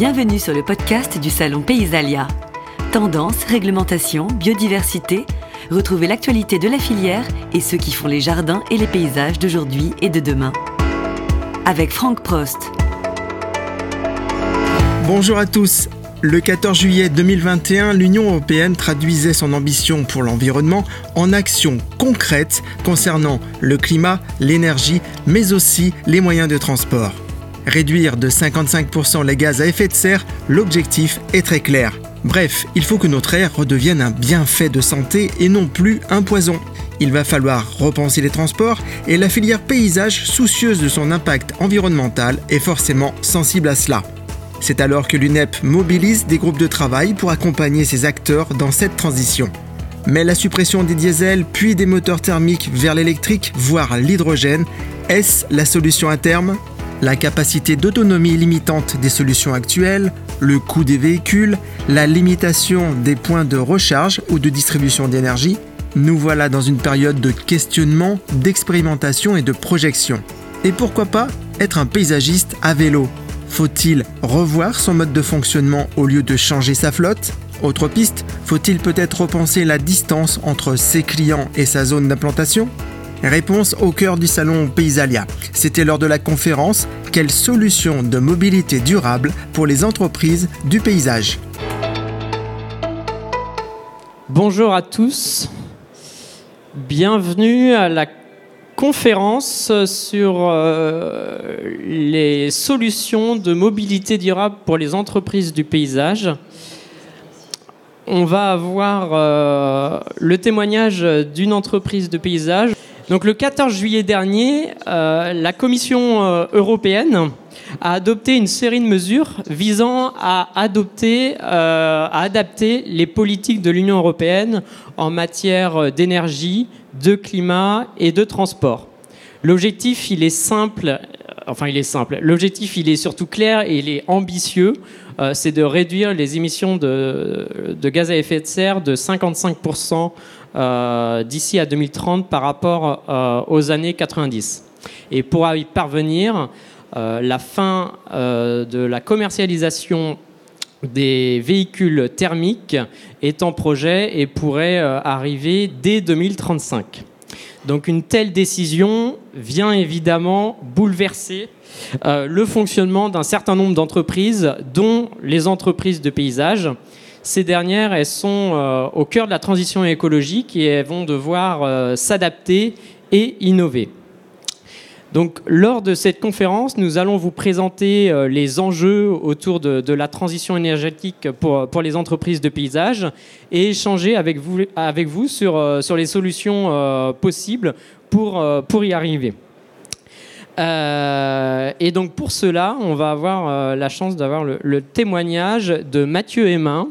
Bienvenue sur le podcast du Salon Paysalia. Tendance, réglementation, biodiversité, retrouvez l'actualité de la filière et ceux qui font les jardins et les paysages d'aujourd'hui et de demain. Avec Franck Prost. Bonjour à tous. Le 14 juillet 2021, l'Union européenne traduisait son ambition pour l'environnement en actions concrètes concernant le climat, l'énergie, mais aussi les moyens de transport. Réduire de 55% les gaz à effet de serre, l'objectif est très clair. Bref, il faut que notre air redevienne un bienfait de santé et non plus un poison. Il va falloir repenser les transports et la filière paysage, soucieuse de son impact environnemental, est forcément sensible à cela. C'est alors que l'UNEP mobilise des groupes de travail pour accompagner ses acteurs dans cette transition. Mais la suppression des diesels puis des moteurs thermiques vers l'électrique, voire l'hydrogène, est-ce la solution à terme? La capacité d'autonomie limitante des solutions actuelles, le coût des véhicules, la limitation des points de recharge ou de distribution d'énergie, nous voilà dans une période de questionnement, d'expérimentation et de projection. Et pourquoi pas être un paysagiste à vélo? Faut-il revoir son mode de fonctionnement au lieu de changer sa flotte? Autre piste, faut-il peut-être repenser la distance entre ses clients et sa zone d'implantation? Réponse au cœur du salon Paysalia. C'était lors de la conférence Quelles solutions de mobilité durable pour les entreprises du paysage Bonjour à tous. Bienvenue à la conférence sur euh, les solutions de mobilité durable pour les entreprises du paysage. On va avoir euh, le témoignage d'une entreprise de paysage donc le 14 juillet dernier, euh, la Commission euh, européenne a adopté une série de mesures visant euh, à adapter les politiques de l'Union européenne en matière d'énergie, de climat et de transport. L'objectif, il est simple. Enfin, il est simple. L'objectif, il est surtout clair et il est ambitieux. c'est de réduire les émissions de, de, gaz à effet de serre de 55 euh, d'ici à 2030 par rapport euh, aux années 90. Et pour y parvenir, euh, la fin de la commercialisation des véhicules thermiques est en projet et pourrait arriver dès 2035. Donc une telle décision vient évidemment bouleverser le fonctionnement d'un certain nombre d'entreprises, dont les entreprises de paysage, ces dernières, elles sont euh, au cœur de la transition écologique et elles vont devoir euh, s'adapter et innover. Donc, lors de cette conférence, nous allons vous présenter euh, les enjeux autour de, la transition énergétique pour, pour, les entreprises de paysage et échanger avec vous, avec vous sur, sur les solutions possibles pour, pour y arriver. et donc pour cela, on va avoir la chance d'avoir le, le, témoignage de Mathieu Hémin,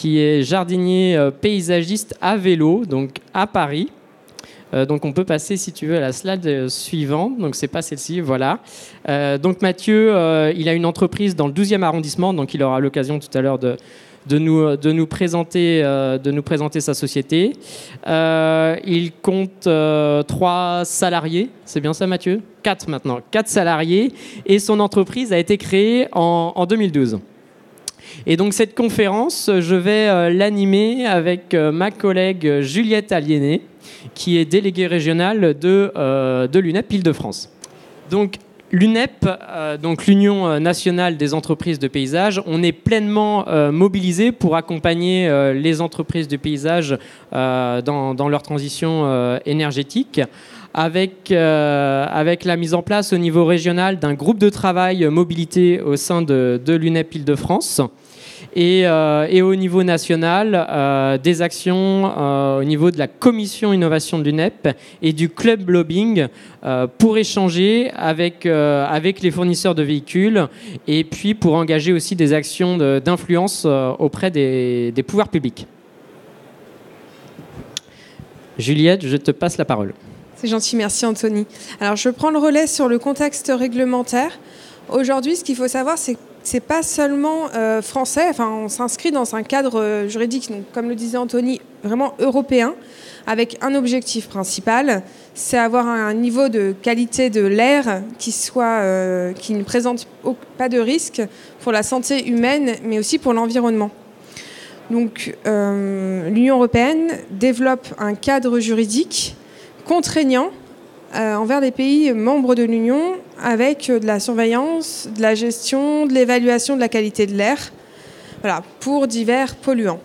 qui est jardinier euh, paysagiste à vélo, donc à Paris. Euh, donc on peut passer, si tu veux, à la slide euh, suivante. Donc c'est pas celle-ci, voilà. donc Mathieu, il a une entreprise dans le 12e arrondissement, donc il aura l'occasion tout à l'heure de, de, nous, de, nous présenter, de nous présenter sa société. il compte trois salariés, c'est bien ça Mathieu? Quatre maintenant, quatre salariés, et son entreprise a été créée en, en 2012. Et donc cette conférence, je vais euh, l'animer avec euh, ma collègue Juliette Aliéné, qui est déléguée régionale de, euh, de l'UNEP Île-de-France. Donc L'UNEP, donc l'Union nationale des entreprises de paysage, on est pleinement mobilisé pour accompagner les entreprises de paysage dans, dans, leur transition énergétique. Avec, avec la mise en place au niveau régional d'un groupe de travail mobilité au sein de, de l'UNEP Île-de-France. Euh, et, au niveau national, euh, des actions euh, au niveau de la commission innovation de l'UNEP et du club lobbying pour échanger avec, avec les fournisseurs de véhicules et puis pour engager aussi des actions d'influence auprès des, des pouvoirs publics. Juliette, je te passe la parole. C'est gentil, merci Anthony. Alors je prends le relais sur le contexte réglementaire. Aujourd'hui, ce qu'il faut savoir, c'est que c'est pas seulement euh, français, on s'inscrit dans un cadre euh, juridique, comme le disait Anthony, vraiment européen, avec un objectif principal, c'est avoir un niveau de qualité de l'air qui, euh, qui ne présente pas de risque pour la santé humaine, mais aussi pour l'environnement. Donc, l'Union européenne développe un cadre juridique contraignant envers les pays membres de l'Union avec de la surveillance, de la gestion, de l'évaluation de la qualité de l'air, pour divers polluants.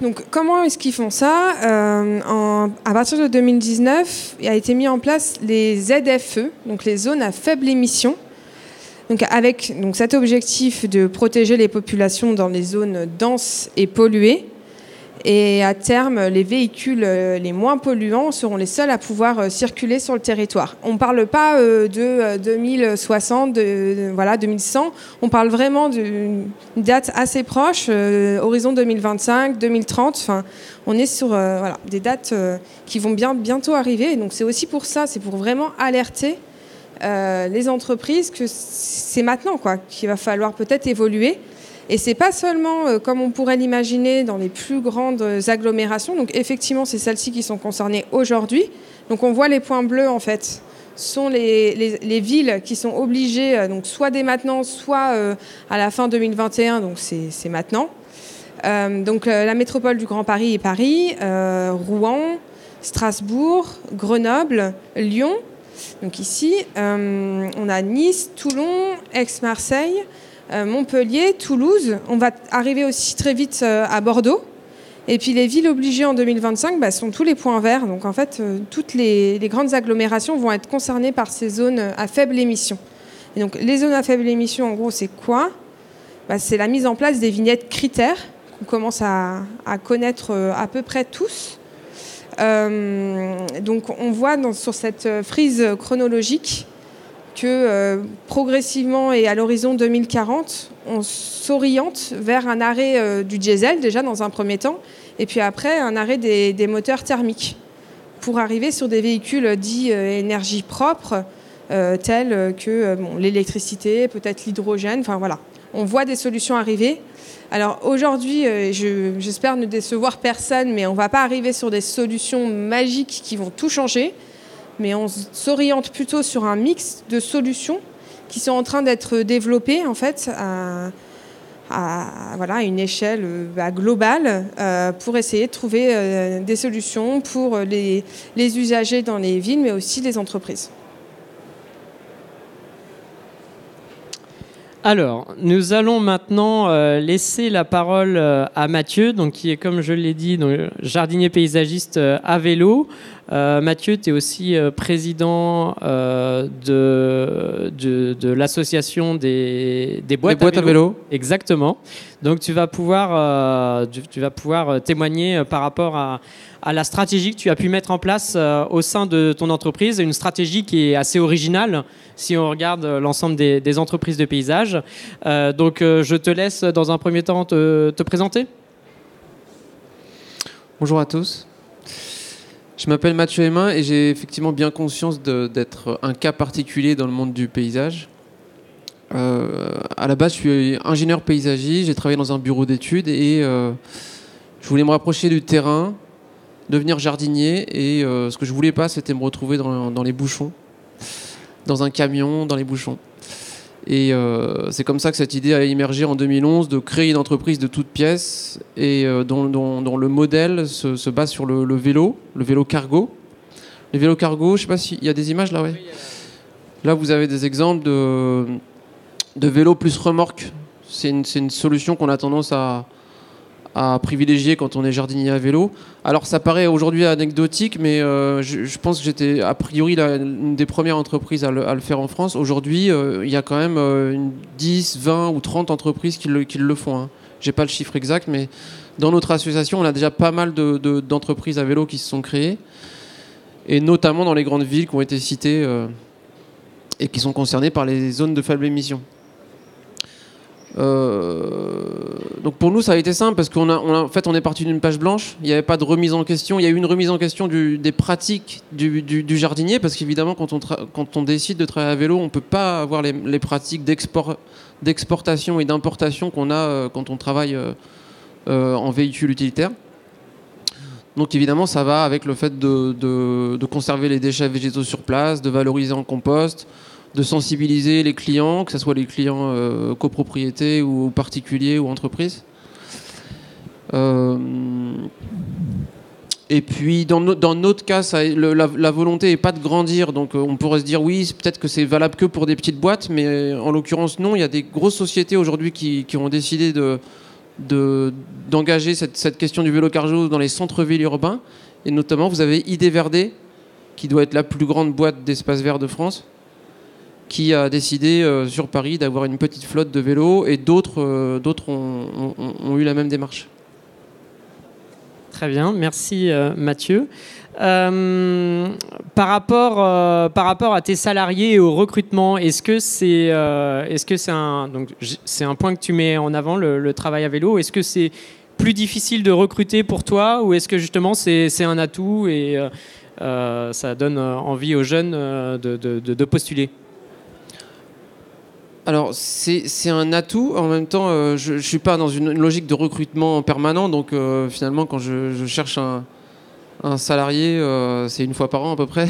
Donc, comment est-ce qu'ils font ça? Euh, À partir de 2019, il a été mis en place les ZFE, donc les zones à faible émission. Avec cet objectif de protéger les populations dans les zones denses et polluées, et à terme, les véhicules euh, les moins polluants seront les seuls à pouvoir euh, circuler sur le territoire. On ne parle pas euh, de 2060, de, voilà, 2100. On parle vraiment d'une date assez proche, horizon 2025, 2030. Enfin, on est sur des dates qui vont bien, bientôt arriver. Donc c'est aussi pour ça, c'est pour vraiment alerter les entreprises que c'est maintenant quoi qu'il va falloir peut-être évoluer et c'est pas seulement euh, comme on pourrait l'imaginer dans les plus grandes agglomérations. Donc effectivement, c'est celles-ci qui sont concernées aujourd'hui. Donc on voit les points bleus en fait sont les, les, villes qui sont obligées, euh, donc soit dès maintenant, soit euh, à la fin 2021, donc c'est maintenant. donc la métropole du Grand Paris et Paris, Rouen, Strasbourg, Grenoble, Lyon. Donc ici, on a Nice, Toulon, Aix-Marseille, Montpellier, Toulouse. On va arriver aussi très vite euh, à Bordeaux. Et puis les villes obligées en 2025 bah, sont tous les points verts. Donc en fait, euh, toutes les, grandes agglomérations vont être concernées par ces zones à faible émission. Et donc les zones à faible émission, en gros, c'est quoi? Bah, C'est la mise en place des vignettes critères qu'on commence à, connaître à peu près tous. donc on voit sur cette frise chronologique que euh, progressivement et à l'horizon 2040, on s'oriente vers un arrêt euh, du diesel déjà dans un premier temps, et puis après un arrêt des, moteurs thermiques, pour arriver sur des véhicules dits euh, énergie propre, tels que l'électricité, peut-être l'hydrogène, enfin voilà. On voit des solutions arriver. Alors aujourd'hui, j'espère ne décevoir personne, mais on ne va pas arriver sur des solutions magiques qui vont tout changer mais on s'oriente plutôt sur un mix de solutions qui sont en train d'être développées en fait à, une échelle bah, globale euh, pour essayer de trouver euh, des solutions pour les usagers dans les villes, mais aussi les entreprises. Alors, nous allons maintenant euh, laisser la parole à Mathieu, donc, qui est, comme je l'ai dit, jardinier paysagiste à vélo. Euh, Mathieu, tu es aussi euh, président euh, de, de, l'association des, des, boîtes, à, vélo. Exactement. Donc tu vas pouvoir, vas pouvoir témoigner par rapport à, la stratégie que tu as pu mettre en place au sein de ton entreprise, une stratégie qui est assez originale si on regarde l'ensemble des, entreprises de paysage. donc je te laisse dans un premier temps te, te présenter. Bonjour à tous. Je m'appelle Mathieu Emin et j'ai effectivement bien conscience d'être un cas particulier dans le monde du paysage. Euh, à la base, je suis ingénieur paysagiste, j'ai travaillé dans un bureau d'études et euh, je voulais me rapprocher du terrain, devenir jardinier et euh, ce que je voulais pas, c'était me retrouver dans les bouchons, dans un camion, dans les bouchons. Et euh, c'est comme ça que cette idée a émergé en 2011 de créer une entreprise de toutes pièces et dont, le modèle se, base sur le, vélo, le vélo cargo. Les vélos cargo, je ne sais pas s'il y a des images là, ouais. Là, vous avez des exemples de, de vélos plus remorque. C'est une, solution qu'on a tendance à, privilégier quand on est jardinier à vélo. Alors ça paraît aujourd'hui anecdotique, mais euh, je, pense que j'étais a priori une des premières entreprises à le, faire en France. Aujourd'hui, euh, il y a quand même euh, une 10, 20 ou 30 entreprises qui le, font. Hein. J'ai pas le chiffre exact, mais dans notre association, on a déjà pas mal d'entreprises de, à vélo qui se sont créées, et notamment dans les grandes villes qui ont été citées et qui sont concernées par les zones de faible émission. Euh, donc pour nous, ça a été simple parce qu'en en fait, on est parti d'une page blanche. Il n'y avait pas de remise en question. Il y a eu une remise en question des pratiques du, jardinier parce qu'évidemment, quand on, quand on décide de travailler à vélo, on ne peut pas avoir les, pratiques d'exportation et d'importation qu'on a euh, quand on travaille euh, en véhicule utilitaire. Donc évidemment, ça va avec le fait de, conserver les déchets végétaux sur place, de valoriser en compost, de sensibiliser les clients, que ce soit les clients copropriétés ou particuliers ou entreprises. Et puis, dans, notre cas, la, volonté n'est pas de grandir. Donc, euh, on pourrait se dire, oui, peut-être que c'est valable que pour des petites boîtes, mais euh, en l'occurrence, non. Il y a des grosses sociétés aujourd'hui qui, ont décidé d'engager cette, question du vélo cargo dans les centres-villes urbains. Et notamment, vous avez ID Verde, qui doit être la plus grande boîte d'espace vert de France, qui a décidé euh, sur Paris d'avoir une petite flotte de vélos, et d'autres ont eu la même démarche. Très bien, merci euh, Mathieu. Euh, par, rapport, euh, par rapport à tes salariés et au recrutement, est-ce que c'est est-ce que c'est un donc c'est un point que tu mets en avant le, travail à vélo? Est-ce que c'est plus difficile de recruter pour toi ou est-ce que justement c'est, un atout et ça donne envie aux jeunes de, de postuler? Alors, c'est un atout. En même temps, euh, je ne suis pas dans une, logique de recrutement permanent. Donc, euh, finalement, quand je, cherche un, salarié, euh, c'est une fois par an à peu près.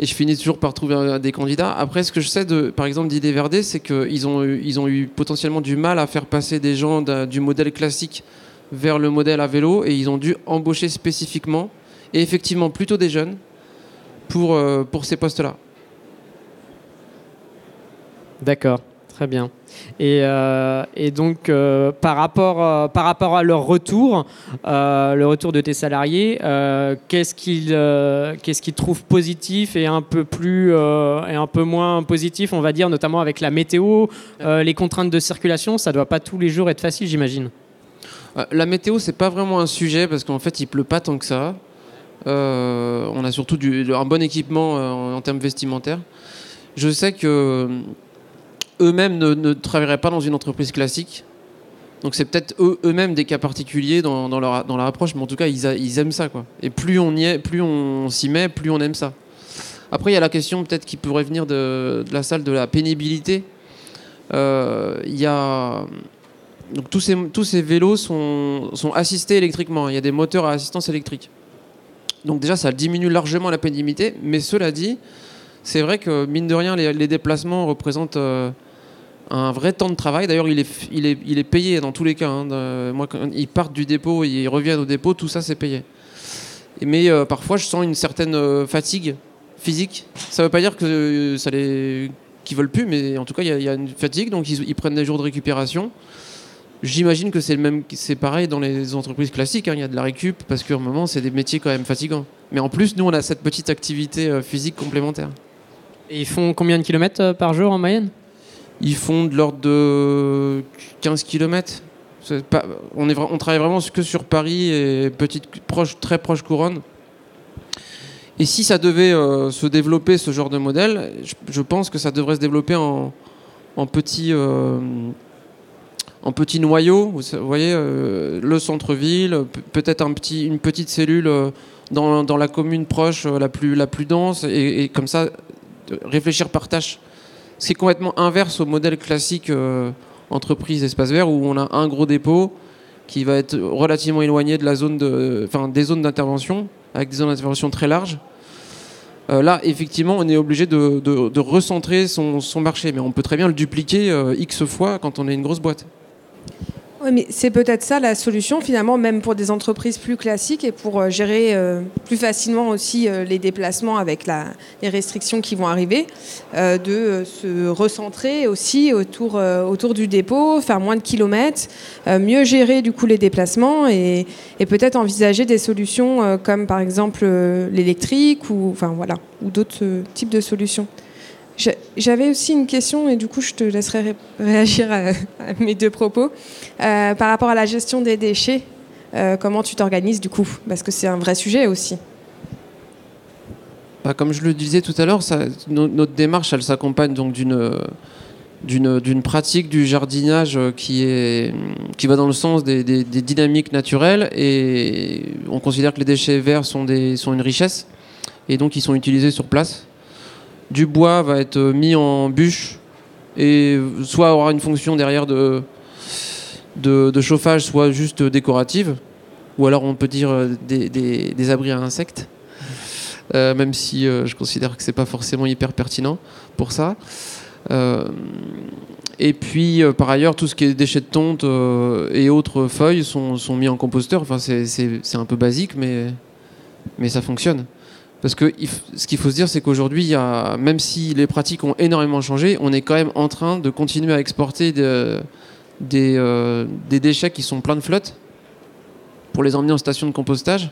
Et je finis toujours par trouver des candidats. Après, ce que je sais, de, par exemple, d'Idée Verde, c'est qu'ils ont, ils ont eu potentiellement du mal à faire passer des gens du modèle classique vers le modèle à vélo. Et ils ont dû embaucher spécifiquement, et effectivement plutôt des jeunes, pour, pour ces postes-là. D'accord. Très bien. Et, euh, donc, euh, par, rapport, euh, par rapport à leur retour, le retour de tes salariés, qu'est-ce qu'ils qu'est-ce trouvent positif et un peu plus et un peu moins positif, on va dire, notamment avec la météo, les contraintes de circulation, ça doit pas tous les jours être facile, j'imagine. La météo, c'est pas vraiment un sujet parce qu'en fait, il pleut pas tant que ça. on a surtout un bon équipement en, en termes vestimentaires. Je sais que eux-mêmes ne, travailleraient pas dans une entreprise classique. Donc c'est peut-être eux-mêmes des cas particuliers dans, leur, dans leur approche, mais en tout cas ils, aiment ça quoi. Et plus on y est, plus on s'y met, plus on aime ça. Après il y a la question peut-être qui pourrait venir de, la salle de la pénibilité. Euh, il y a donc tous ces, tous ces vélos sont, sont assistés électriquement. Il y a des moteurs à assistance électrique. Donc déjà ça diminue largement la pénibilité, mais cela dit, c'est vrai que mine de rien les, déplacements représentent euh, un vrai temps de travail. D'ailleurs, il est, il, est, il est payé dans tous les cas. Hein. moi, quand ils partent du dépôt, ils reviennent au dépôt, tout ça, c'est payé. Mais euh, parfois, je sens une certaine euh, fatigue physique. Ça ne veut pas dire que ça les qu'ils veulent plus, mais en tout cas, il y, a une fatigue, donc ils, prennent des jours de récupération. J'imagine que c'est le même, c'est pareil dans les entreprises classiques. Hein. Il y a de la récup parce qu'à un moment, c'est des métiers quand même fatigants. Mais en plus, nous, on a cette petite activité euh, physique complémentaire. Et ils font combien de kilomètres par jour en moyenne? Ils font de l'ordre de 15 km. on, est, travaille vraiment que sur Paris et petite, proche, très proche couronne. Et si ça devait euh, se développer, ce genre de modèle, je, pense que ça devrait se développer en, en petit, euh, en petit noyau. Vous voyez, euh, le centre-ville, peut-être un petit, une petite cellule dans, la commune proche, la plus, la plus dense, et, et comme ça, réfléchir par tâche c'est complètement inverse au modèle classique euh, entreprise espace vert où on a un gros dépôt qui va être relativement éloigné de la zone de, enfin, des zones d'intervention, avec des zones d'intervention très larges. Euh, là, effectivement, on est obligé de, recentrer son, marché, mais on peut très bien le dupliquer euh, X fois quand on est une grosse boîte. Oui, mais c'est peut-être ça la solution finalement, même pour des entreprises plus classiques et pour euh, gérer euh, plus facilement aussi euh, les déplacements avec les restrictions qui vont arriver, de se recentrer aussi autour, du dépôt, faire moins de kilomètres, mieux gérer du coup les déplacements et, peut-être envisager des solutions comme par exemple l'électrique ou d'autres types de solutions. J'avais aussi une question, et du coup, je te laisserai réagir à, mes deux propos. Euh, par rapport à la gestion des déchets, euh, comment tu t'organises du coup? Parce que c'est un vrai sujet aussi. Bah, comme je le disais tout à l'heure, notre démarche, elle s'accompagne donc d'une d'une pratique du jardinage qui, est, qui va dans le sens des, des, dynamiques naturelles et on considère que les déchets verts sont, des, sont une richesse et donc ils sont utilisés sur place du bois va être mis en bûche et soit aura une fonction derrière de, de, chauffage soit juste décorative, ou alors on peut dire des, abris à insectes, même si je considère que c'est pas forcément hyper pertinent pour ça. et puis, par ailleurs, tout ce qui est déchets de tonte et autres feuilles sont, sont, mis en composteur. Enfin, c'est un peu basique, mais, mais ça fonctionne. Parce que ce qu'il faut se dire, c'est qu'aujourd'hui, même si les pratiques ont énormément changé, on est quand même en train de continuer à exporter euh, des, déchets qui sont pleins de flotte pour les emmener en station de compostage.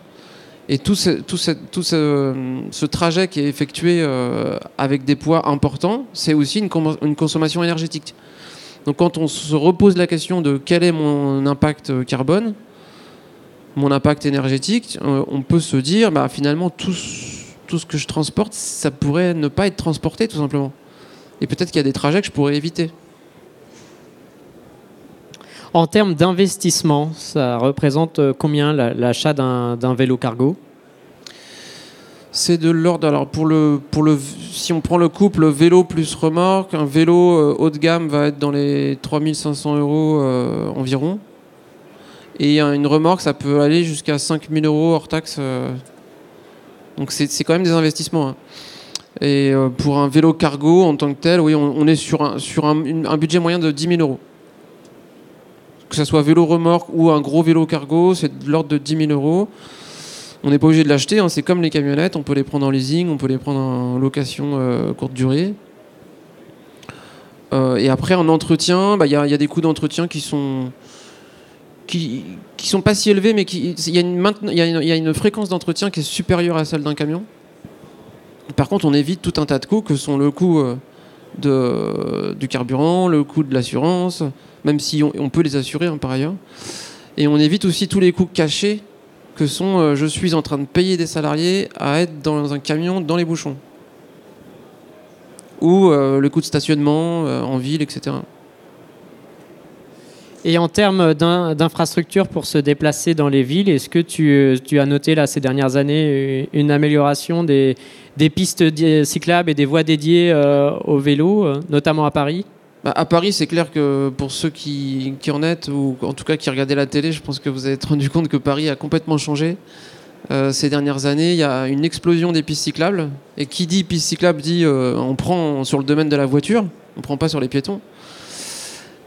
Et tout ce, trajet qui est effectué euh, avec des poids importants, c'est aussi une, consommation énergétique. Donc quand on se repose la question de quel est mon impact carbone, mon impact énergétique, euh, on peut se dire, bah, finalement, tout, tout ce que je transporte, ça pourrait ne pas être transporté, tout simplement. Et peut-être qu'il y a des trajets que je pourrais éviter. En termes d'investissement, ça représente euh, combien l'achat d'un vélo cargo? C'est de l'ordre. Alors pour le, pour le, si on prend le couple vélo plus remorque, un vélo euh, haut de gamme va être dans les 3500 euros environ. Et une remorque, ça peut aller jusqu'à 5000 euros hors taxe. Euh. Donc c'est quand même des investissements. Hein. Et euh, pour un vélo cargo en tant que tel, oui, on, est sur, un, sur un, budget moyen de 10 000 euros. Que ce soit vélo remorque ou un gros vélo cargo, c'est de l'ordre de 10 000 euros. On n'est pas obligé de l'acheter, hein. c'est comme les camionnettes, on peut les prendre en leasing, on peut les prendre en location euh, courte durée. et après, en entretien, bah, il y, a des coûts d'entretien qui sont, qui qui sont pas si élevés, mais il y, a une fréquence d'entretien qui est supérieure à celle d'un camion. Par contre, on évite tout un tas de coûts que sont le coût euh, du carburant, le coût de l'assurance, même si on, peut les assurer hein, par ailleurs. Et on évite aussi tous les coûts cachés que sont euh, je suis en train de payer des salariés à être dans un camion dans les bouchons. Ou euh, le coût de stationnement en ville, etc. Et en termes d'infrastructures pour se déplacer dans les villes, est-ce que tu, as noté là ces dernières années une amélioration des, pistes cyclables et des voies dédiées euh, au vélo, euh, notamment à Paris? Bah, à Paris, c'est clair que pour ceux qui, en êtes, ou en tout cas qui regardaient la télé, je pense que vous avez rendu compte que Paris a complètement changé. Euh, ces dernières années, il y a une explosion des pistes cyclables. Et qui dit piste cyclable dit on prend sur le domaine de la voiture, on ne prend pas sur les piétons.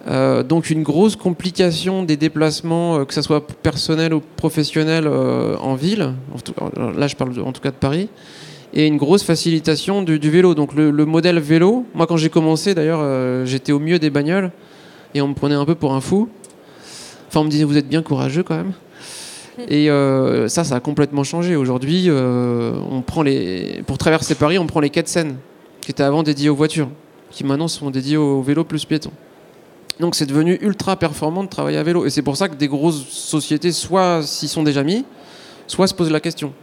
Euh, donc une grosse complication des déplacements, euh, que ce soit personnel ou professionnel euh, en ville, là je parle en tout cas de Paris, et une grosse facilitation du, vélo. Donc le, modèle vélo, moi quand j'ai commencé d'ailleurs, j'étais au milieu des bagnoles et on me prenait un peu pour un fou. Enfin on me disait vous êtes bien courageux quand même. Et ça, ça a complètement changé. Aujourd'hui, on prend les, pour traverser Paris, on prend les quais de qui étaient avant dédiés aux voitures, qui maintenant sont dédiés aux vélos plus piétons. Donc c'est devenu ultra performant de travailler à vélo. Et c'est pour ça que des grosses sociétés, soit s'y sont déjà mis, soit se posent la question.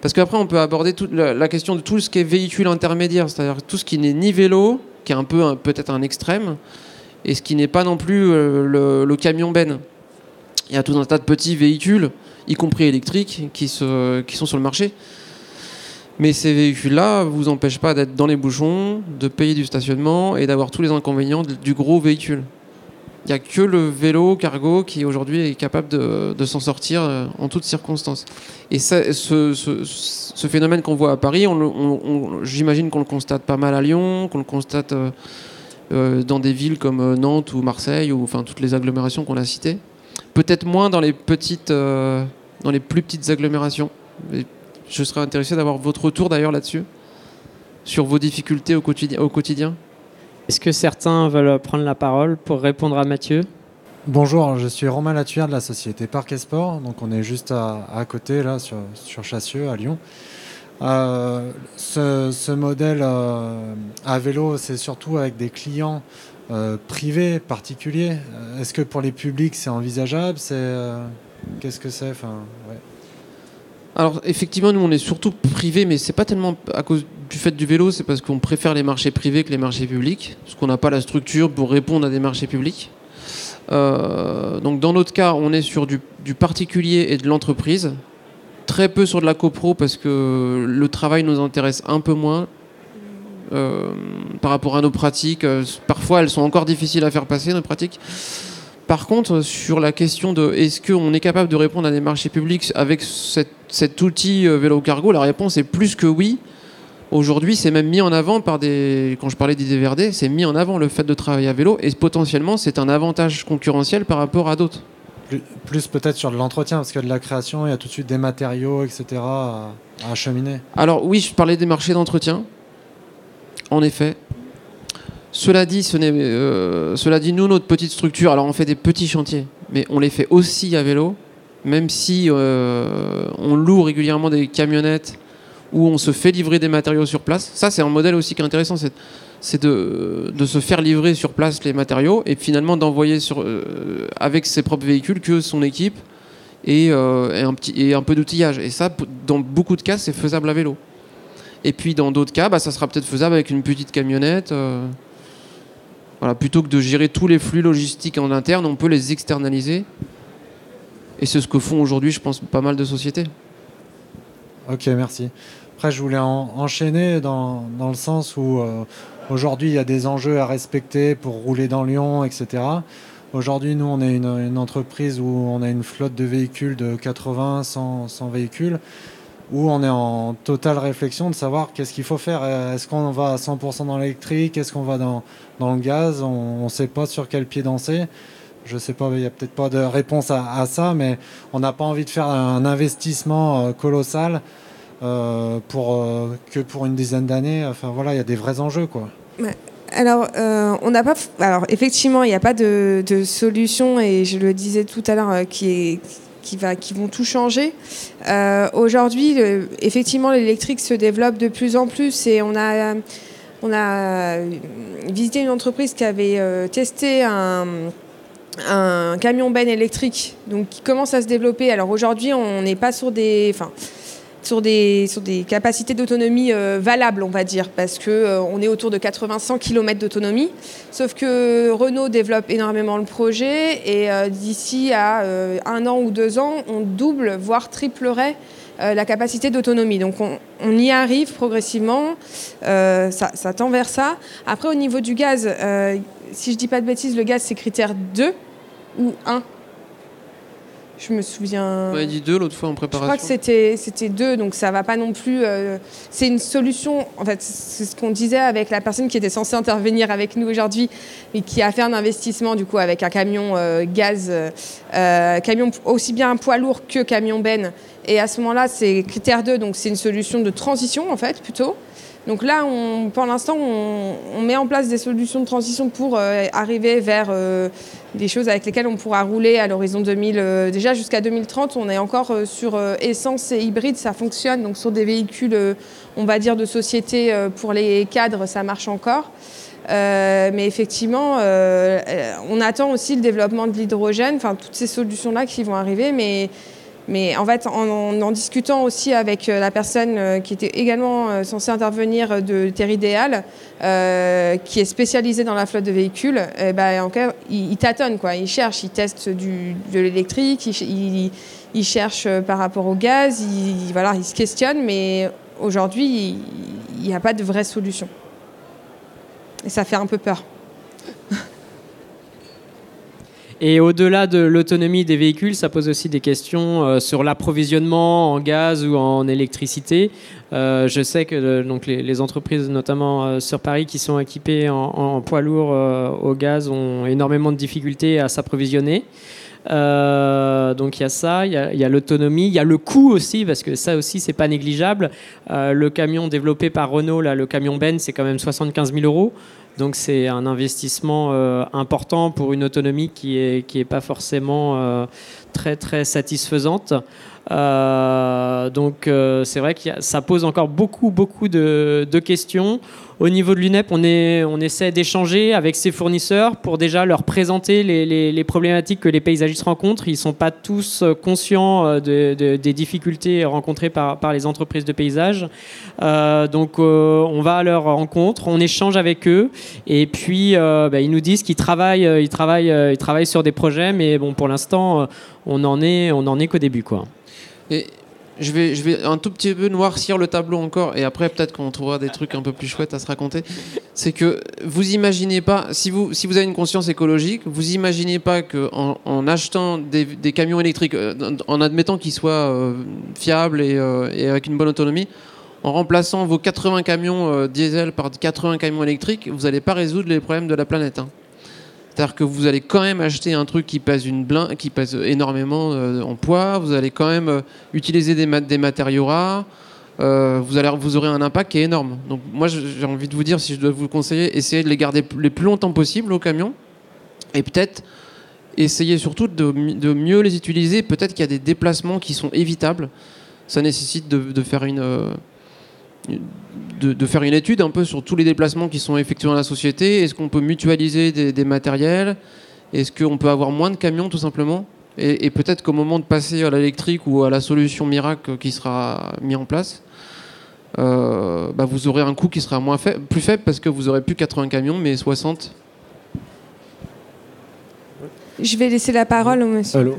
Parce qu'après, on peut aborder toute la, question de tout ce qui est véhicule intermédiaire, c'est-à-dire tout ce qui n'est ni vélo, qui est un peu peut-être un extrême, et ce qui n'est pas non plus euh, le, camion ben. Il y a tout un tas de petits véhicules, y compris électriques, qui, sont sur le marché, mais ces véhicules-là ne vous empêchent pas d'être dans les bouchons, de payer du stationnement et d'avoir tous les inconvénients du gros véhicule. Il n'y a que le vélo cargo qui aujourd'hui est capable de, s'en sortir euh, en toutes circonstances. Et ce, phénomène qu'on voit à Paris, j'imagine qu'on le constate pas mal à Lyon, qu'on le constate euh, euh, dans des villes comme Nantes ou Marseille, ou enfin toutes les agglomérations qu'on a citées. Peut-être moins dans les petites, dans les plus petites agglomérations. Je serais intéressé d'avoir votre retour d'ailleurs là-dessus, sur vos difficultés au quotidien. Est-ce que certains veulent prendre la parole pour répondre à Mathieu? Bonjour, je suis Romain Latuère de la société Parc Esport. Donc on est juste à, côté, là, sur, sur, Chassieux, à Lyon. Euh, ce, modèle euh, à vélo, c'est surtout avec des clients euh, privés, particuliers. Est-ce que pour les publics, c'est envisageable? C'est Qu'est-ce que c'est? Enfin, alors effectivement, nous on est surtout privé, mais c'est pas tellement à cause du fait du vélo, c'est parce qu'on préfère les marchés privés que les marchés publics, parce qu'on n'a pas la structure pour répondre à des marchés publics. Euh, donc dans notre cas, on est sur du, particulier et de l'entreprise, très peu sur de la copro parce que le travail nous intéresse un peu moins. Euh, par rapport à nos pratiques, euh, parfois elles sont encore difficiles à faire passer nos pratiques par contre, sur la question de est-ce qu'on est capable de répondre à des marchés publics avec cet outil euh, vélo cargo, la réponse est plus que oui. Aujourd'hui, c'est même mis en avant par des. Quand je parlais d'IDVRD, c'est mis en avant le fait de travailler à vélo et potentiellement c'est un avantage concurrentiel par rapport à d'autres. Plus, plus peut-être sur de l'entretien, parce que de la création, il y a tout de suite des matériaux, etc. à, à acheminer. Alors oui, je parlais des marchés d'entretien. En effet. Cela dit, euh, cela dit, nous, notre petite structure, alors on fait des petits chantiers, mais on les fait aussi à vélo, même si euh, on loue régulièrement des camionnettes où on se fait livrer des matériaux sur place. Ça, c'est un modèle aussi qui est intéressant, c'est, de, se faire livrer sur place les matériaux et finalement d'envoyer euh, avec ses propres véhicules que son équipe et, un, petit, et un peu d'outillage. Et ça, dans beaucoup de cas, c'est faisable à vélo. Et puis dans d'autres cas, bah, ça sera peut-être faisable avec une petite camionnette. Voilà, plutôt que de gérer tous les flux logistiques en interne, on peut les externaliser. Et c'est ce que font aujourd'hui, je pense, pas mal de sociétés. Ok, merci. Après, je voulais en- enchaîner dans, dans le sens où euh, aujourd'hui, il y a des enjeux à respecter pour rouler dans Lyon, etc. Aujourd'hui, nous, on est une, entreprise où on a une flotte de véhicules de 80, 100, 100 véhicules, où on est en totale réflexion de savoir qu'est-ce qu'il faut faire. Est-ce qu'on va à 100% dans l'électrique? Est-ce qu'on va dans, dans le gaz? On ne sait pas sur quel pied danser. Je sais pas, il n'y a peut-être pas de réponse à, ça, mais on n'a pas envie de faire un investissement euh, colossal euh, pour, euh, que pour une dizaine d'années. Enfin voilà, il y a des vrais enjeux quoi. Alors, on n'a pas. Alors, effectivement, il n'y a pas de, de solution, et je le disais tout à l'heure, qui est qui vont tout changer. Euh, Aujourd'hui, effectivement, l'électrique se développe de plus en plus, et on a on a visité une entreprise qui avait euh, testé un camion ben électrique donc qui commence à se développer. Alors aujourd'hui, on n'est pas sur des, sur des, capacités d'autonomie euh, valables, on va dire, parce que euh, est autour de 80-100 km d'autonomie. Sauf que Renault développe énormément le projet et euh, d'ici à un an ou deux ans, on double, voire triplerait la capacité d'autonomie. Donc on, y arrive progressivement, ça, ça tend vers ça. Après, au niveau du gaz, si je dis pas de bêtises, le gaz c'est critère 2 ou 1 Je me souviens. On dit deux l'autre fois en Je crois que préparation. c'était c'était deux, donc ça va pas non plus. euh, c'est une solution. En fait, c'est ce qu'on disait avec la personne qui était censée intervenir avec nous aujourd'hui, et qui a fait un investissement du coup avec un camion euh, gaz, euh, camion aussi bien un poids lourd que camion ben. Et à ce moment-là, c'est critère 2, donc c'est une solution de transition en fait plutôt. Donc là, on, pour l'instant, on, met en place des solutions de transition pour euh, arriver vers euh, des choses avec lesquelles on pourra rouler à l'horizon 2000. euh, déjà jusqu'à 2030, on est encore sur essence et hybride, ça fonctionne. Donc sur des véhicules, on va dire de société pour les cadres, ça marche encore. Mais effectivement, on attend aussi le développement de l'hydrogène, enfin toutes ces solutions-là qui vont arriver, mais mais en fait, en, discutant aussi avec euh, la personne euh, qui était également euh, censée intervenir de Terridéal, euh, qui est spécialisée dans la flotte de véhicules, eh ben, il, tâtonne, quoi. il cherche, il teste de l'électrique, il, ch- il- il cherche par rapport au gaz, il, il- voilà, il se questionne, mais aujourd'hui, il n'y a pas de vraie solution. Et ça fait un peu peur. Et au-delà de l'autonomie des véhicules, ça pose aussi des questions euh, sur l'approvisionnement en gaz ou en électricité. Euh, je sais que euh, donc les, entreprises, notamment sur Paris, qui sont équipées en, poids lourd au gaz, ont énormément de difficultés à s'approvisionner. Donc il y a ça, il y a, l'autonomie, il y a le coût aussi, parce que ça aussi c'est pas négligeable. Le camion développé par Renault, là, le camion Ben, c'est quand même 75 000 euros. Donc c'est un investissement euh, important pour une autonomie qui est qui est pas forcément euh, très très satisfaisante. Euh, donc euh, c'est vrai que ça pose encore beaucoup beaucoup de, questions. Au niveau de l'UNEP, on, est, on essaie d'échanger avec ses fournisseurs pour déjà leur présenter les, problématiques que les paysagistes rencontrent. Ils ne sont pas tous euh, conscients de- de- des difficultés rencontrées par, les entreprises de paysage. Donc on va à leur rencontre, on échange avec eux et puis bah, ils nous disent qu'ils travaillent, ils travaillent, ils travaillent sur des projets, mais bon pour l'instant on en est, est qu'au début quoi. Et je vais, je vais un tout petit peu noircir le tableau encore, et après peut-être qu'on trouvera des trucs un peu plus chouettes à se raconter. C'est que vous imaginez pas, si vous, si vous avez une conscience écologique, vous imaginez pas que en, achetant des, camions électriques, euh, en admettant qu'ils soient euh, fiables et, euh, et, avec une bonne autonomie, en remplaçant vos 80 camions diesel par 80 camions électriques, vous n'allez pas résoudre les problèmes de la planète. Hein. C'est-à-dire que vous allez quand même acheter un truc qui pèse, une blin, qui pèse énormément euh, en poids, vous allez quand même euh, utiliser des, mat des matériaux rares, euh, vous, allez, vous aurez un impact qui est énorme. Donc moi j'ai envie de vous dire, si je dois vous conseiller, essayez de les garder les plus longtemps possible au camion, et peut-être essayez surtout de, mieux les utiliser. Peut-être qu'il y a des déplacements qui sont évitables. Ça nécessite de faire une... De, de, faire une étude un peu sur tous les déplacements qui sont effectués dans la société. Est-ce qu'on peut mutualiser des, des matériels? Est-ce qu'on peut avoir moins de camions tout simplement? Et, et peut-être qu'au moment de passer à l'électrique ou à la solution miracle qui sera mis en place, euh, bah vous aurez un coût qui sera moins faible, plus faible parce que vous aurez plus 80 camions mais 60. Je vais laisser la parole au monsieur. Allô?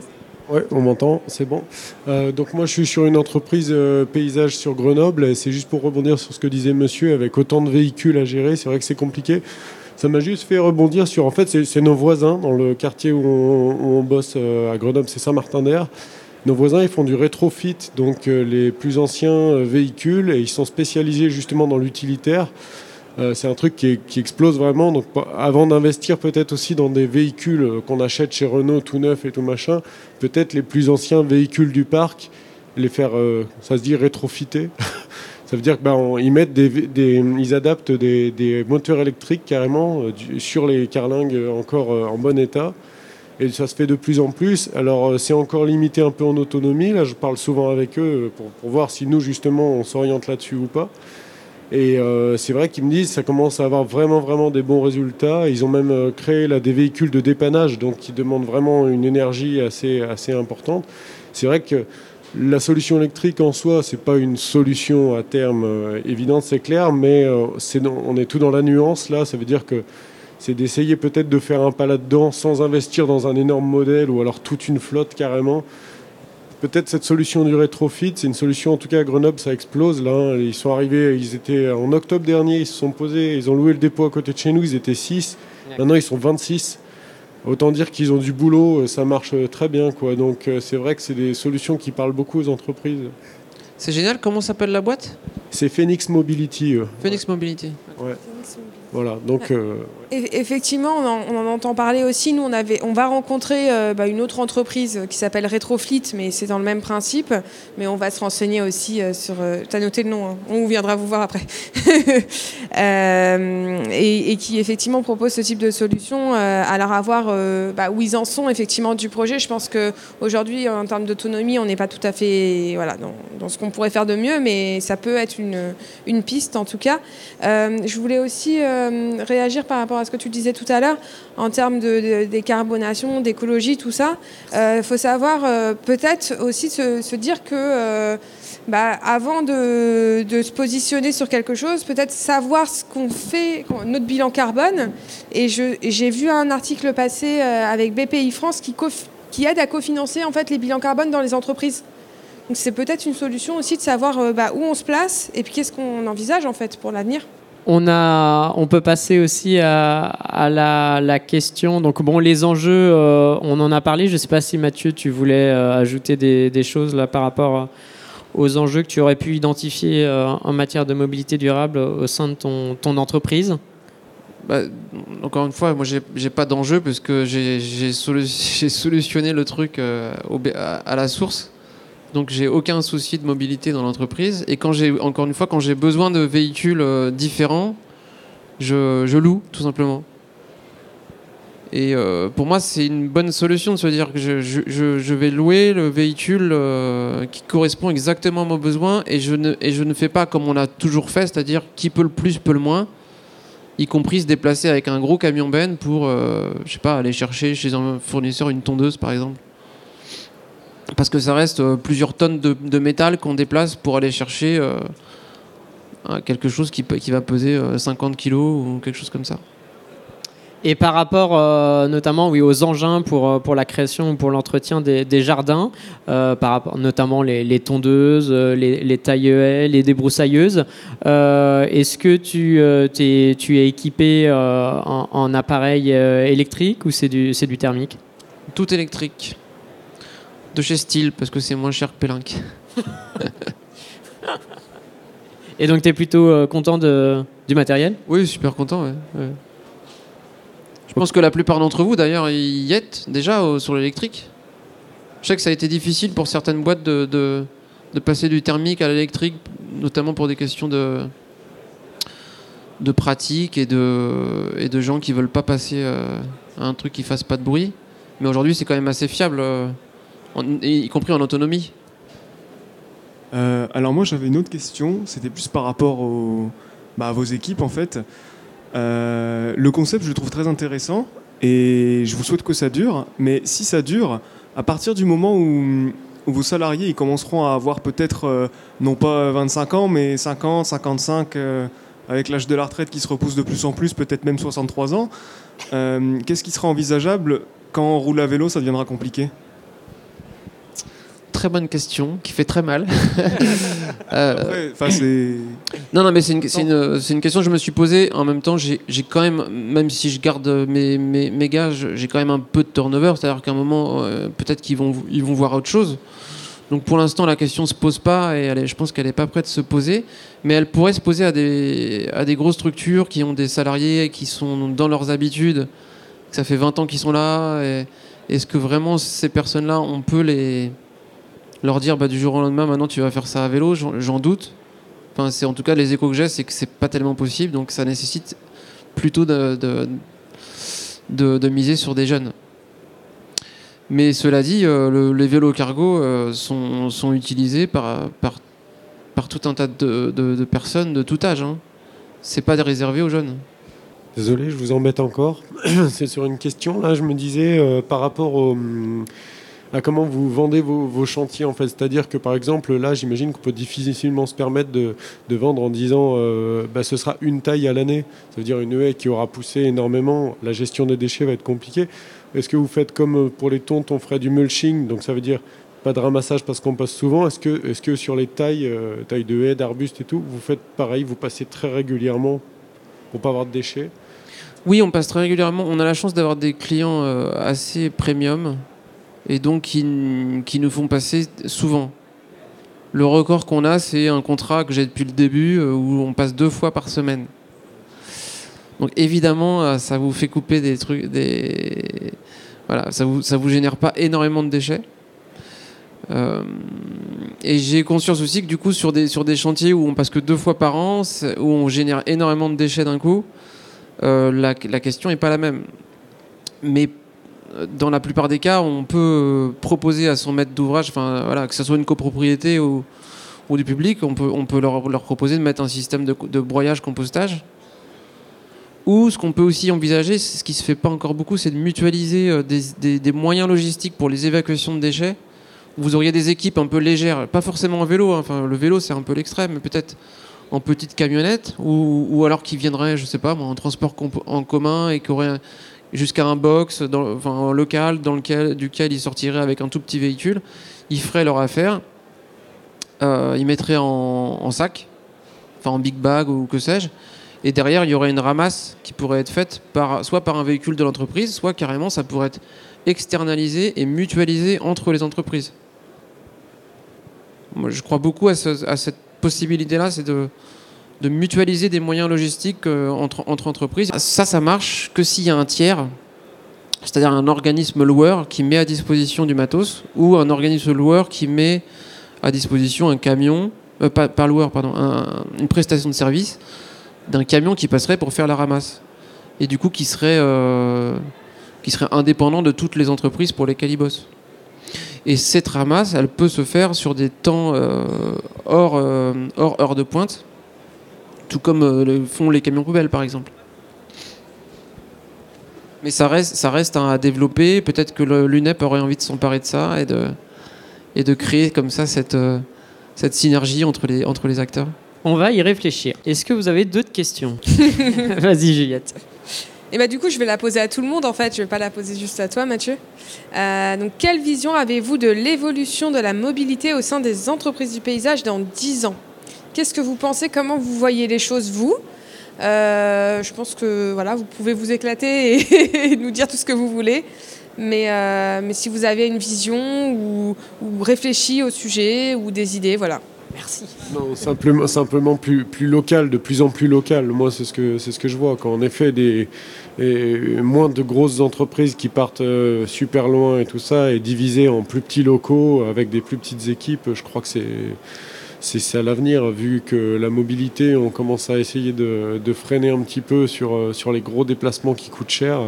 Ouais, on m'entend, c'est bon. Euh, donc moi, je suis sur une entreprise euh, paysage sur Grenoble. Et c'est juste pour rebondir sur ce que disait monsieur, avec autant de véhicules à gérer, c'est vrai que c'est compliqué. Ça m'a juste fait rebondir sur, en fait, c'est nos voisins dans le quartier où on, bosse euh, à Grenoble, c'est Saint-Martin-d'Air. Nos voisins, ils font du rétrofit, donc les plus anciens véhicules, et ils sont spécialisés justement dans l'utilitaire. Euh, c'est un truc qui, explose vraiment. Donc, avant d'investir peut-être aussi dans des véhicules euh, qu'on achète chez Renault tout neuf et tout machin, peut-être les plus anciens véhicules du parc, les faire, euh, ça se dit, rétrofiter. ça veut dire qu'ils ben, mettent des, ils adaptent des, moteurs électriques carrément sur les carlingues encore en bon état. Et ça se fait de plus en plus. Alors c'est encore limité un peu en autonomie. Là, je parle souvent avec eux pour, pour voir si nous justement on s'oriente là-dessus ou pas. Et euh, c'est vrai qu'ils me disent ça commence à avoir vraiment, vraiment des bons résultats. Ils ont même euh, créé là, des véhicules de dépannage, donc qui demandent vraiment une énergie assez, assez importante. C'est vrai que la solution électrique en soi, c'est pas une solution à terme euh, évidente, c'est clair, mais on est tout dans la nuance là. Ça veut dire que c'est d'essayer peut-être de faire un pas là-dedans sans investir dans un énorme modèle ou alors toute une flotte carrément peut-être cette solution du rétrofit, c'est une solution, en tout cas à Grenoble, ça explose. Là, hein. Ils sont arrivés, ils étaient en octobre dernier, ils se sont posés, ils ont loué le dépôt à côté de chez nous, ils étaient 6. Maintenant, ils sont 26. Autant dire qu'ils ont du boulot, ça marche très bien. Quoi. Donc, c'est vrai que c'est des solutions qui parlent beaucoup aux entreprises. C'est génial, comment s'appelle la boîte? C'est Phoenix Mobility. Phoenix Mobility. Ouais. Voilà, donc. Euh, Effectivement, on en, entend parler aussi. Nous, on, avait, on va rencontrer euh, bah, une autre entreprise qui s'appelle Retrofleet, mais c'est dans le même principe. Mais on va se renseigner aussi euh, sur. Euh, tu as noté le nom, hein on viendra vous voir après. Euh, et, qui, effectivement, propose ce type de solution. alors, à voir bah, où ils en sont, effectivement, du projet. Je pense qu'aujourd'hui, en termes d'autonomie, on n'est pas tout à fait voilà, dans, dans ce qu'on pourrait faire de mieux, mais ça peut être une, une piste, en tout cas. je voulais aussi réagir par rapport à ce que tu disais tout à l'heure en termes de, de décarbonation, d'écologie, tout ça. Il euh, faut savoir euh, peut-être aussi se, dire que euh, bah, avant de, se positionner sur quelque chose, peut-être savoir ce qu'on fait, notre bilan carbone. Et j'ai vu un article passer avec BPI France qui, qui aide à cofinancer en fait les bilans carbone dans les entreprises. Donc c'est peut-être une solution aussi de savoir bah, où on se place et puis qu'est-ce qu'on envisage en fait pour l'avenir. On, peut passer aussi à, la, question. Donc, bon, les enjeux, euh, on en a parlé. Je ne sais pas si Mathieu, tu voulais euh, ajouter des, choses par rapport aux enjeux que tu aurais pu identifier euh, en matière de mobilité durable au sein de ton, entreprise. Bah, encore une fois, moi, j'ai pas d'enjeu parce que j'ai solu solutionné le truc à la source donc j'ai aucun souci de mobilité dans l'entreprise. Et quand j'ai encore une fois, quand j'ai besoin de véhicules euh, différents, je, je, loue tout simplement. Et euh, pour moi, c'est une bonne solution de se dire que je, je, je vais louer le véhicule euh, qui correspond exactement à mon besoin et je, ne, et je ne fais pas comme on l'a toujours fait, c'est-à-dire qui peut le plus, peut le moins, y compris se déplacer avec un gros camion ben pour, je sais pas, aller chercher chez un fournisseur une tondeuse par exemple parce que ça reste euh, plusieurs tonnes de, de métal qu'on déplace pour aller chercher euh, quelque chose qui, qui, va peser 50 euh, kilos ou quelque chose comme ça. Et par rapport euh, notamment oui, aux engins pour, pour la création ou pour l'entretien des, des jardins, euh, par rapport, notamment les, les tondeuses, les, les taille les débroussailleuses, euh, est-ce que tu, es équipé en, en appareil électrique ou c'est du, c'est du thermique? Tout électrique. De chez Steel, parce que c'est moins cher que Pélinck. Et donc tu es plutôt euh, content de, du matériel? Oui, super content, ouais. ouais. Je pense que la plupart d'entre vous, d'ailleurs, y êtes déjà sur l'électrique. Je sais que ça a été difficile pour certaines boîtes de, de, de passer du thermique à l'électrique, notamment pour des questions de, de pratique et de, et de gens qui veulent pas passer euh, à un truc qui fasse pas de bruit. Mais aujourd'hui, c'est quand même assez fiable, euh, y compris en autonomie. Euh, alors moi j'avais une autre question, c'était plus par rapport au- bah, à vos équipes en fait. Euh, le concept je le trouve très intéressant et je vous souhaite que ça dure, mais si ça dure, à partir du moment où, vos salariés ils commenceront à avoir peut-être euh, non pas 25 ans mais 50, 55 euh, avec l'âge de la retraite qui se repousse de plus en plus, peut-être même 63 ans, qu'est-ce qui sera envisageable quand on roule à vélo? Ça deviendra compliqué Très bonne question, qui fait très mal. Euh, Après. Non, non, mais c'est une, c'est une, question que je me suis posée. En même temps, j'ai quand même, même si je garde mes, mes, mes gages, j'ai quand même un peu de turnover. C'est-à-dire qu'à un moment, euh, peut-être qu'ils vont, ils vont voir autre chose. Donc pour l'instant, la question ne se pose pas et elle est- je pense qu'elle n'est pas prête de se poser. Mais elle pourrait se poser à des, à des grosses structures qui ont des salariés qui sont dans leurs habitudes. que Ça fait 20 ans qu'ils sont là. Est-ce que vraiment ces personnes-là, on peut les leur dire bah, du jour au lendemain, maintenant tu vas faire ça à vélo J'en doute. Enfin, c'est en tout cas les échos que j'ai, c'est que c'est pas tellement possible, donc ça nécessite plutôt de, de, miser sur des jeunes. Mais cela dit, euh, le- les vélos cargo euh, sont, sont utilisés par, tout un tas de personnes de tout âge. Hein. C'est pas réservé aux jeunes. Désolé, je vous embête encore. C'est sur une question. Là, je me disais euh, par rapport au, hum, à comment vous vendez vos, chantiers, en fait? C'est-à-dire que, par exemple, là, j'imagine qu'on peut difficilement se permettre de, vendre en disant euh, bah, ce sera une taille à l'année. Ça veut dire une haie qui aura poussé énormément. La gestion des déchets va être compliquée. Est-ce que vous faites comme euh, pour les tontes, on ferait du mulching? Donc, ça veut dire pas de ramassage parce qu'on passe souvent. Est-ce que, sur les tailles, euh, tailles de haies, d'arbustes et tout, vous faites pareil, vous passez très régulièrement pour pas avoir de déchets? Oui, on passe très régulièrement. On a la chance d'avoir des clients assez premium et donc qui, nous font passer souvent. Le record qu'on a, c'est un contrat que j'ai depuis le début euh, où on passe deux fois par semaine. Donc évidemment, euh, ça vous fait couper des trucs, des voilà, ça vous ça vous génère pas énormément de déchets. Euh, et j'ai conscience aussi que du coup sur des sur des chantiers où on passe que deux fois par an, où on génère énormément de déchets d'un coup, la, la question n'est pas la même. Mais dans la plupart des cas, on peut proposer à son maître d'ouvrage, enfin voilà, que ce soit une copropriété ou, du public, on peut, leur, proposer de mettre un système de, broyage-compostage. Ou ce qu'on peut aussi envisager, ce qui se fait pas encore beaucoup, c'est de mutualiser euh, des, moyens logistiques pour les évacuations de déchets. Vous auriez des équipes un peu légères, pas forcément en vélo, hein, enfin le vélo c'est un peu l'extrême, mais peut-être en petite camionnette, ou, ou alors qui viendraient, je sais pas, en transport en commun et qui auraient jusqu'à un box dans, enfin, en local dans lequel, duquel ils sortiraient avec un tout petit véhicule. Ils feraient leur affaire, euh, ils mettraient en, sac, enfin en big bag ou que sais-je, et derrière il y aurait une ramasse qui pourrait être faite par, soit par un véhicule de l'entreprise, soit carrément ça pourrait être externalisé et mutualisé entre les entreprises. Moi, je crois beaucoup à, à cette possibilité-là, c'est de, de mutualiser des moyens logistiques euh, entre, entre entreprises. Ça, ça marche que s'il y a un tiers, c'est-à-dire un organisme loueur qui met à disposition du matos, ou un organisme loueur qui met à disposition un camion, euh, pas, loueur, pardon, un- une prestation de service d'un camion qui passerait pour faire la ramasse. Et du coup, qui serait, euh, qui serait indépendant de toutes les entreprises pour lesquelles il bosse. Et cette ramasse, elle peut se faire sur des temps euh, hors, hors heure de pointe, tout comme euh, le font les camions poubelles par exemple. Mais ça reste, ça reste à développer. Peut-être que l'UNEP aurait envie de s'emparer de ça et de, et de créer comme ça cette, euh, cette synergie entre les, entre les acteurs. On va y réfléchir. Est-ce que vous avez d'autres questions? Vas-y Juliette. Et bah du coup, je vais la poser à tout le monde en fait. Je vais pas la poser juste à toi, Mathieu. Euh, donc, quelle vision avez-vous de l'évolution de la mobilité au sein des entreprises du paysage dans 10 ans? Qu'est-ce que vous pensez? Comment vous voyez les choses vous? Euh, Je pense que voilà, vous pouvez vous éclater et, nous dire tout ce que vous voulez. Mais, euh, mais si vous avez une vision ou, ou réfléchi au sujet ou des idées, voilà. Merci. Non, simplement, simplement plus, plus local, de plus en plus local. Moi, c'est ce que, c'est ce que je vois. En effet, des, moins de grosses entreprises qui partent euh, super loin et tout ça, et divisées en plus petits locaux avec des plus petites équipes, je crois que c'est, c'est, à l'avenir, vu que la mobilité, on commence à essayer de, freiner un petit peu sur, euh, sur les gros déplacements qui coûtent cher.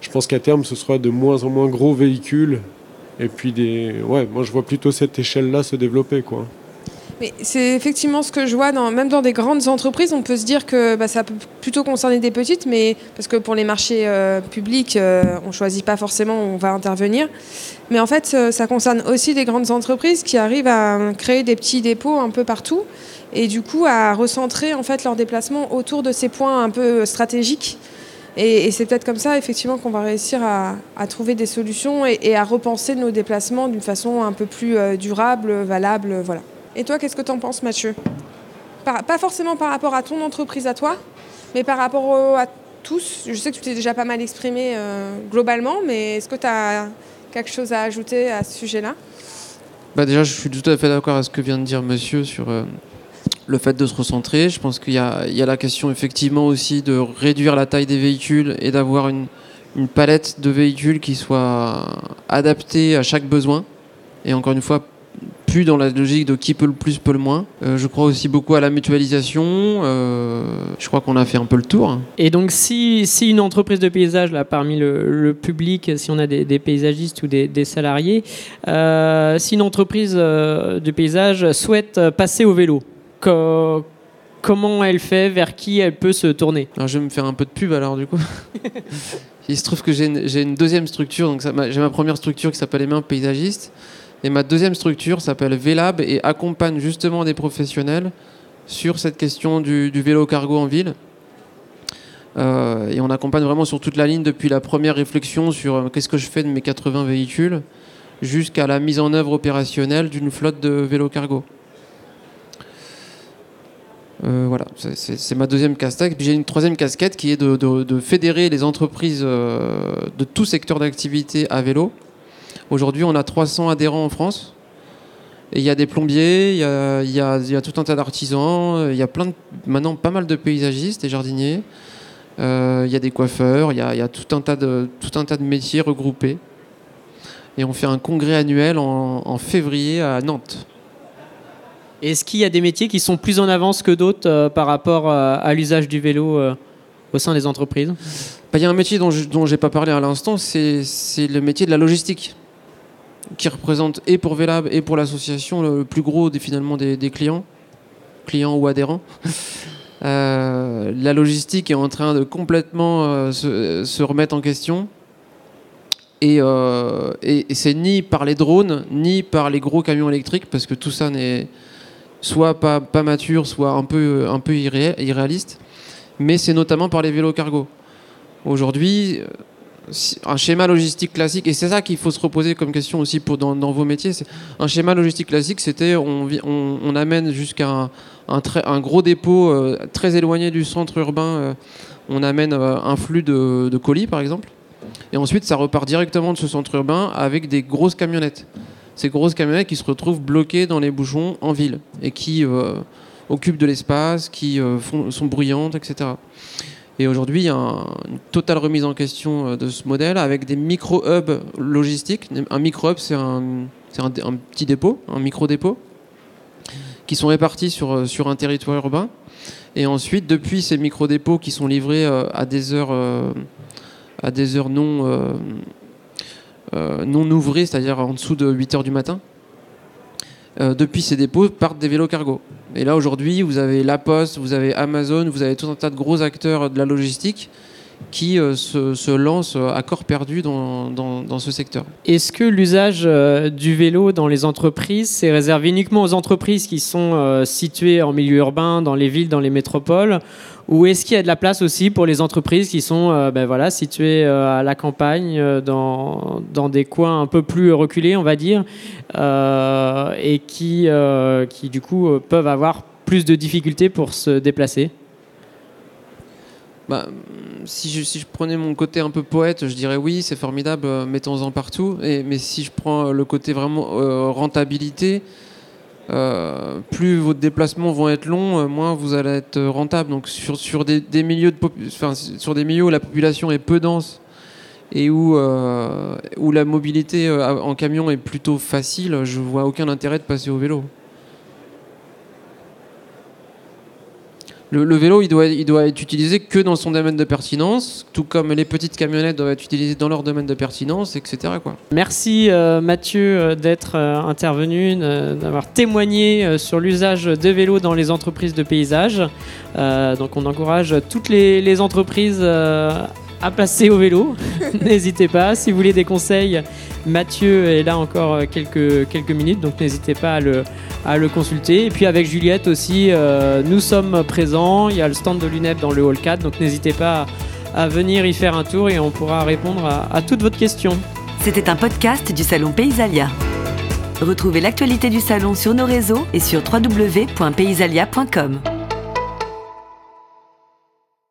Je pense qu'à terme, ce sera de moins en moins gros véhicules. Et puis des. Ouais, moi je vois plutôt cette échelle-là se développer, quoi. Mais c'est effectivement ce que je vois, dans, même dans des grandes entreprises, on peut se dire que bah, ça peut plutôt concerner des petites, mais parce que pour les marchés euh, publics, euh, on ne choisit pas forcément où on va intervenir. Mais en fait, euh, ça concerne aussi des grandes entreprises qui arrivent à créer des petits dépôts un peu partout et du coup à recentrer en fait leurs déplacements autour de ces points un peu stratégiques. Et, c'est peut-être comme ça, effectivement, qu'on va réussir à, trouver des solutions et, à repenser nos déplacements d'une façon un peu plus durable, valable, voilà. Et toi, qu'est-ce que tu en penses, Mathieu? Pas forcément par rapport à ton entreprise à toi, mais par rapport à tous. Je sais que tu t'es déjà pas mal exprimé euh, globalement, mais est-ce que tu as quelque chose à ajouter à ce sujet-là bah Déjà, je suis tout à fait d'accord avec ce que vient de dire Monsieur sur euh, le fait de se recentrer. Je pense qu'il y, a la question effectivement aussi de réduire la taille des véhicules et d'avoir une palette de véhicules qui soit adaptée à chaque besoin. Et encore une fois, plus dans la logique de qui peut le plus, peut le moins. Euh, je crois aussi beaucoup à la mutualisation. Euh, je crois qu'on a fait un peu le tour. Et donc, si, si une entreprise de paysage, là, parmi le, public, si on a des, paysagistes ou des, salariés, euh, si une entreprise de paysage souhaite passer au vélo, comment elle fait, vers qui elle peut se tourner? Alors, Je vais me faire un peu de pub alors du coup. Il se trouve que j'ai une, une, deuxième structure, donc j'ai ma première structure qui s'appelle les mains paysagistes. Et ma deuxième structure s'appelle Vélab et accompagne justement des professionnels sur cette question du, vélo cargo en ville. Euh, et on accompagne vraiment sur toute la ligne depuis la première réflexion sur euh, qu'est-ce que je fais de mes 80 véhicules jusqu'à la mise en œuvre opérationnelle d'une flotte de vélo cargo. Euh, voilà, c'est ma deuxième casquette. Puis j'ai une troisième casquette qui est de, fédérer les entreprises de tout secteur d'activité à vélo Aujourd'hui, on a 300 adhérents en France. Et il y a des plombiers, il y a, tout un tas d'artisans, il y a plein maintenant pas mal de paysagistes et jardiniers. Euh, il y a des coiffeurs, il y a, tout, un tas de, tout un tas de métiers regroupés. Et on fait un congrès annuel en, février à Nantes. Est-ce qu'il y a des métiers qui sont plus en avance que d'autres euh, par rapport euh, à l'usage du vélo au sein des entreprises? Bah, Il y a un métier dont je n'ai pas parlé à l'instant, c'est le métier de la logistique qui représente et pour Vélab et pour l'association le plus gros des, finalement des, clients, clients ou adhérents. Euh, la logistique est en train de complètement euh, se, remettre en question. Euh, et, c'est ni par les drones, ni par les gros camions électriques, parce que tout ça n'est soit pas, pas mature, soit un peu, un peu irréaliste, mais c'est notamment par les vélos cargo. Aujourd'hui, un schéma logistique classique, et c'est ça qu'il faut se reposer comme question aussi pour, dans, vos métiers. Un schéma logistique classique, c'était on, amène jusqu'à un, un, gros dépôt euh, très éloigné du centre urbain, euh, on amène euh, un flux de, colis par exemple, et ensuite ça repart directement de ce centre urbain avec des grosses camionnettes. Ces grosses camionnettes qui se retrouvent bloquées dans les bouchons en ville et qui occupent de l'espace, qui sont bruyantes, etc. Et aujourd'hui, il y a une totale remise en question euh, de ce modèle avec des micro-hubs logistiques. Un micro-hub, c'est un, petit dépôt, un micro-dépôt, qui sont répartis sur, euh, sur un territoire urbain. Et ensuite, depuis ces micro-dépôts qui sont livrés euh, à des heures, à des heures non, non ouvrées, c'est-à-dire en dessous de 8 heures du matin, depuis ces dépôts partent des vélos cargo. Et là, aujourd'hui, vous avez La Poste, vous avez Amazon, vous avez tout un tas de gros acteurs de la logistique qui euh, se, lancent à corps perdu dans, ce secteur. Est-ce que l'usage euh, du vélo dans les entreprises, c'est réservé uniquement aux entreprises qui sont euh, situées en milieu urbain, dans les villes, dans les métropoles ou est-ce qu'il y a de la place aussi pour les entreprises qui sont ben voilà, situées à la campagne, dans, dans, des coins un peu plus reculés, on va dire, et qui, qui du coup peuvent avoir plus de difficultés pour se déplacer? Bah, si, je, si je prenais mon côté un peu poète, je dirais oui, c'est formidable, euh, mettons-en partout. Et, mais si je prends le côté vraiment euh, rentabilité, euh, plus vos déplacements vont être longs, moins vous allez être rentable. Donc sur, sur des, milieux de sur des milieux où la population est peu dense et où, où la mobilité en camion est plutôt facile, je vois aucun intérêt de passer au vélo. Le, vélo, il doit, être utilisé que dans son domaine de pertinence, tout comme les petites camionnettes doivent être utilisées dans leur domaine de pertinence, etc. Merci euh, Mathieu euh, d'être euh, intervenu, d'avoir témoigné sur l'usage de vélo dans les entreprises de paysage. donc on encourage toutes les, les entreprises à passer au vélo. n'hésitez pas. Si vous voulez des conseils, Mathieu est là encore quelques, quelques minutes, donc n'hésitez pas à le, à le consulter. Et puis avec Juliette aussi, euh, nous sommes présents. Il y a le stand de l'UNEP dans le hall 4, donc n'hésitez pas à, venir y faire un tour et on pourra répondre à, à toutes vos questions. C'était un podcast du Salon Paysalia. Retrouvez l'actualité du salon sur nos réseaux et sur www.paysalia.com.